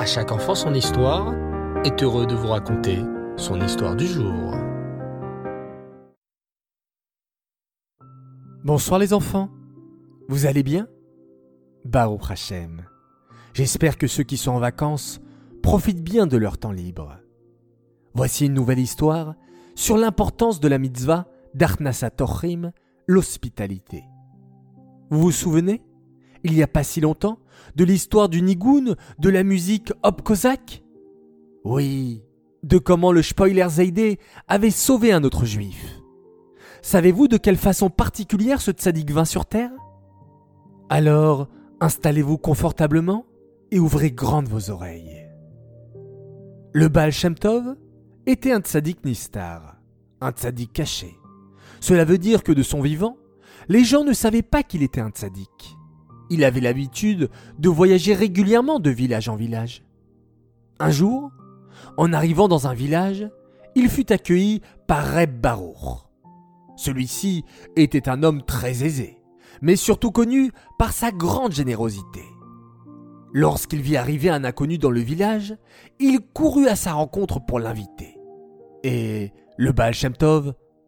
À chaque enfant son histoire est heureux de vous raconter son histoire du jour. Bonsoir les enfants. Vous allez bien? Baruch Hashem. J'espère que ceux qui sont en vacances profitent bien de leur temps libre. Voici une nouvelle histoire sur l'importance de la mitzvah d'Arnasa l'hospitalité. Vous vous souvenez? Il n'y a pas si longtemps, de l'histoire du Nigoun, de la musique Hop Kozak? Oui, de comment le Spoiler Zaydé avait sauvé un autre juif. Savez-vous de quelle façon particulière ce tzaddik vint sur terre? Alors, installez-vous confortablement et ouvrez grandes vos oreilles. Le Baal Shem Tov était un tzaddik nistar, un tzaddik caché. Cela veut dire que de son vivant, les gens ne savaient pas qu'il était un tzaddik. Il avait l'habitude de voyager régulièrement de village en village. Un jour, en arrivant dans un village, il fut accueilli par Reb Baruch. Celui-ci était un homme très aisé, mais surtout connu par sa grande générosité. Lorsqu'il vit arriver un inconnu dans le village, il courut à sa rencontre pour l'inviter. Et le Baal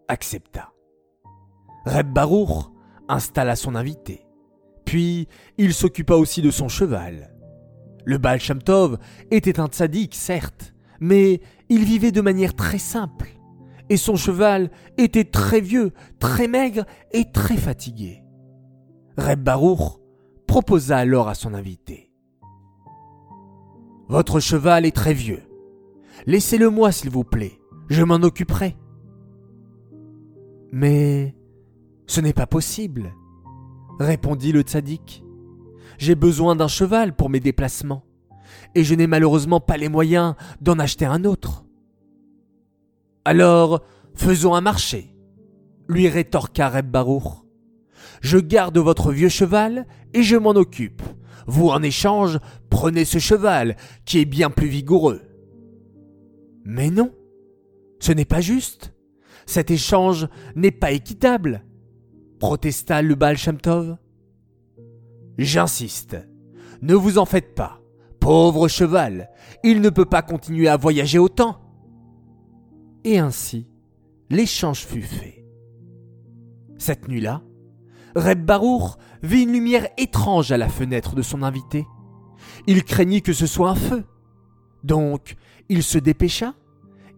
accepta. Reb Baruch installa son invité. Puis, il s'occupa aussi de son cheval. Le Baal Shem était un tzaddik, certes, mais il vivait de manière très simple. Et son cheval était très vieux, très maigre et très fatigué. Reb Baruch proposa alors à son invité. Votre cheval est très vieux. Laissez-le moi, s'il vous plaît. Je m'en occuperai. Mais ce n'est pas possible répondit le tzaddik. J'ai besoin d'un cheval pour mes déplacements, et je n'ai malheureusement pas les moyens d'en acheter un autre. Alors, faisons un marché, lui rétorqua Reb Baruch. Je garde votre vieux cheval et je m'en occupe. Vous, en échange, prenez ce cheval, qui est bien plus vigoureux. Mais non, ce n'est pas juste. Cet échange n'est pas équitable protesta le Baal. J'insiste. Ne vous en faites pas. Pauvre cheval, il ne peut pas continuer à voyager autant. Et ainsi, l'échange fut fait. Cette nuit-là, Reb Baruch vit une lumière étrange à la fenêtre de son invité. Il craignit que ce soit un feu. Donc, il se dépêcha,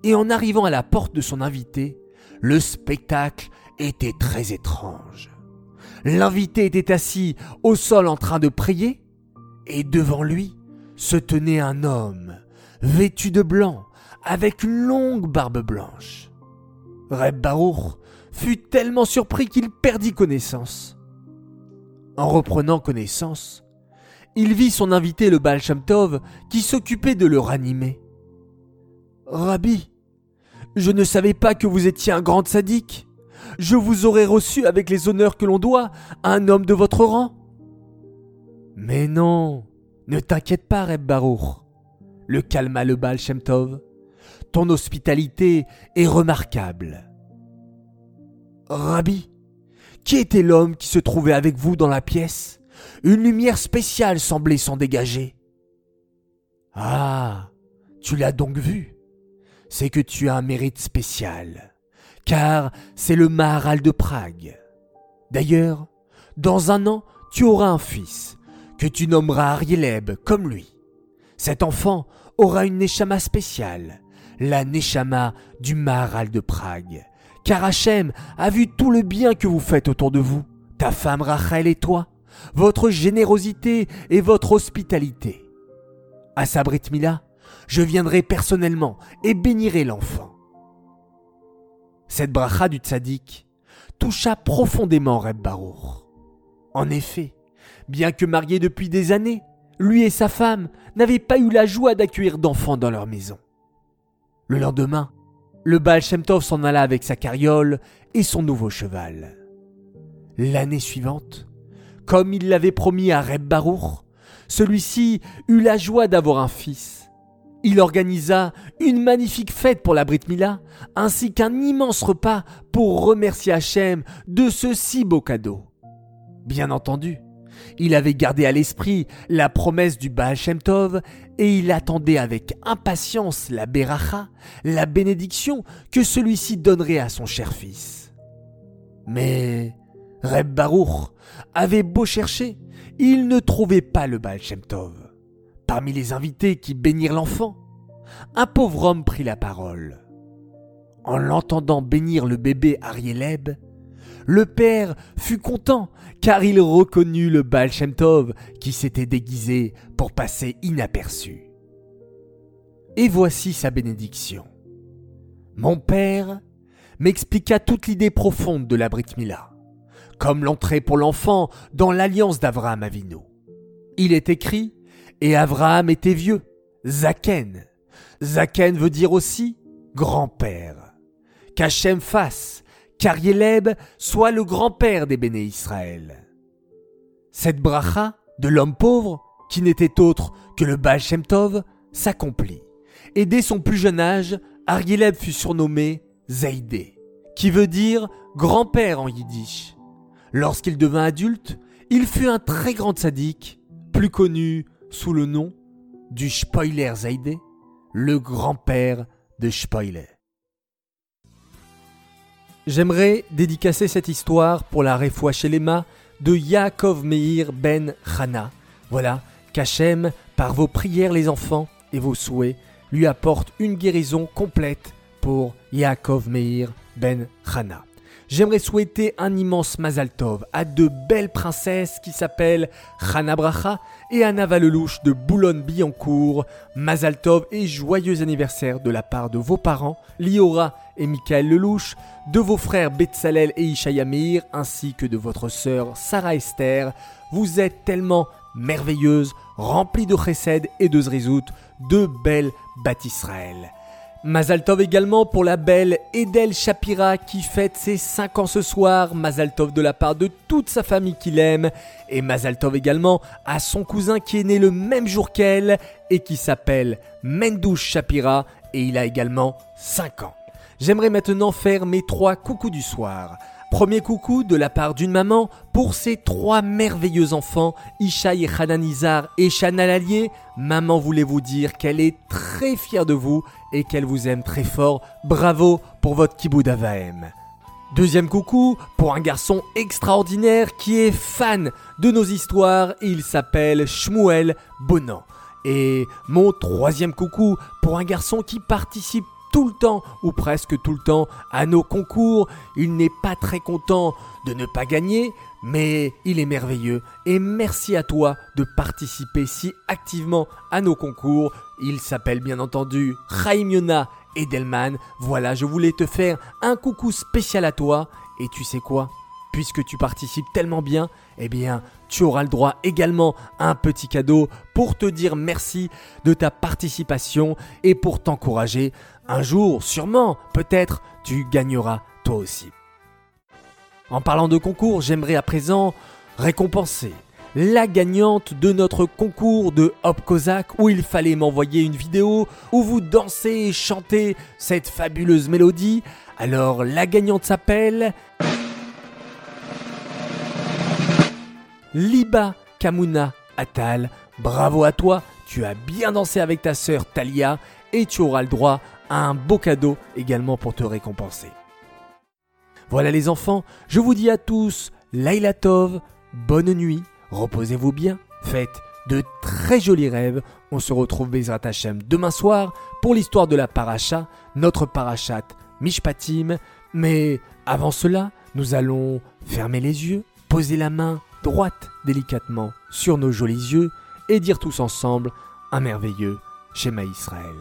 et en arrivant à la porte de son invité, le spectacle était très étrange. L'invité était assis au sol en train de prier, et devant lui se tenait un homme, vêtu de blanc, avec une longue barbe blanche. Reb Baruch fut tellement surpris qu'il perdit connaissance. En reprenant connaissance, il vit son invité le Baal Shem qui s'occupait de le ranimer. Rabbi, je ne savais pas que vous étiez un grand sadique je vous aurais reçu avec les honneurs que l'on doit à un homme de votre rang. Mais non, ne t'inquiète pas, Reb Baruch, le calma le Baal Shem Tov. Ton hospitalité est remarquable. Rabbi, qui était l'homme qui se trouvait avec vous dans la pièce? Une lumière spéciale semblait s'en dégager. Ah, tu l'as donc vu. C'est que tu as un mérite spécial car c'est le Maharal de Prague. D'ailleurs, dans un an, tu auras un fils, que tu nommeras Arieleb comme lui. Cet enfant aura une Neshama spéciale, la Neshama du Maharal de Prague, car Hachem a vu tout le bien que vous faites autour de vous, ta femme Rachel et toi, votre générosité et votre hospitalité. À Sabrit Mila, je viendrai personnellement et bénirai l'enfant. Cette bracha du tzaddik toucha profondément Reb Baruch. En effet, bien que mariés depuis des années, lui et sa femme n'avaient pas eu la joie d'accueillir d'enfants dans leur maison. Le lendemain, le Baal Shem s'en alla avec sa carriole et son nouveau cheval. L'année suivante, comme il l'avait promis à Reb Baruch, celui-ci eut la joie d'avoir un fils il organisa une magnifique fête pour la Brit Mila, ainsi qu'un immense repas pour remercier Hachem de ce si beau cadeau. Bien entendu, Il avait gardé à l'esprit la promesse du Baal Shem Tov et il attendait avec impatience la Beracha, la bénédiction que celui-ci donnerait à son cher fils. Mais Reb Baruch avait beau chercher, il ne trouvait pas le Baal Shem Tov. Parmi les invités qui bénirent l'enfant, un pauvre homme prit la parole. En l'entendant bénir le bébé Arieleb, le père fut content car il reconnut le Baal Shem Tov qui s'était déguisé pour passer inaperçu. Et voici sa bénédiction. Mon père m'expliqua toute l'idée profonde de la Brit Mila, comme l'entrée pour l'enfant dans l'alliance d'Avraham Avinu. Il est écrit, et Avraham était vieux, Zaken. Zaken veut dire aussi grand-père. Qu'Hachem fasse soit le grand-père des béné Israël. Cette bracha de l'homme pauvre, qui n'était autre que le Baal Shem Tov, s'accomplit. Et dès son plus jeune âge, Arieleb fut surnommé Zaïdé, qui veut dire grand-père en yiddish. Lorsqu'il devint adulte, il fut un très grand sadique, plus connu sous le nom du Spoiler Zaïdé, le grand-père de Spoiler. J'aimerais dédicacer cette histoire pour la réfoua Shelema de Yaakov Meir ben Chana. Voilà, qu'Hachem, par vos prières les enfants et vos souhaits, lui apporte une guérison complète pour Yaakov Meir ben Chana. J'aimerais souhaiter un immense Mazal Tov à deux belles princesses qui s'appellent Chana Bracha et Anna Valelouche de Boulogne-Billancourt. Mazal Tov et joyeux anniversaire de la part de vos parents, Liora et Michael Lelouch, de vos frères Betsalel et Ishayamir, ainsi que de votre sœur Sarah Esther. Vous êtes tellement merveilleuses, remplies de chesed et de zrizout, de belles Israël. Mazaltov également pour la belle Edel Shapira qui fête ses 5 ans ce soir. Mazaltov de la part de toute sa famille qu'il aime. Et Mazaltov également à son cousin qui est né le même jour qu'elle et qui s'appelle Mendouche Shapira et il a également 5 ans. J'aimerais maintenant faire mes trois coucous du soir. Premier coucou de la part d'une maman pour ses trois merveilleux enfants, Ishaï Hananizar et Shana Maman voulait vous dire qu'elle est très fière de vous et qu'elle vous aime très fort. Bravo pour votre kiboud avaem. Deuxième coucou pour un garçon extraordinaire qui est fan de nos histoires. Il s'appelle Shmuel Bonan. Et mon troisième coucou pour un garçon qui participe tout le temps, ou presque tout le temps, à nos concours. Il n'est pas très content de ne pas gagner, mais il est merveilleux. Et merci à toi de participer si activement à nos concours. Il s'appelle bien entendu Chaim Yona Edelman. Voilà, je voulais te faire un coucou spécial à toi. Et tu sais quoi? Puisque tu participes tellement bien, eh bien, tu auras le droit également à un petit cadeau pour te dire merci de ta participation et pour t'encourager un jour, sûrement, peut-être, tu gagneras toi aussi. En parlant de concours, j'aimerais à présent récompenser la gagnante de notre concours de Hop Kozak où il fallait m'envoyer une vidéo où vous dansez et chantez cette fabuleuse mélodie. Alors la gagnante s'appelle Liba Kamuna Atal. Bravo à toi, tu as bien dansé avec ta sœur Talia et tu auras le droit un beau cadeau également pour te récompenser. Voilà les enfants, je vous dis à tous Laila Tov, bonne nuit, reposez-vous bien, faites de très jolis rêves. On se retrouve Bezrat Hashem demain soir pour l'histoire de la paracha, notre parachat Mishpatim. Mais avant cela, nous allons fermer les yeux, poser la main droite délicatement sur nos jolis yeux et dire tous ensemble un merveilleux Shema Israël.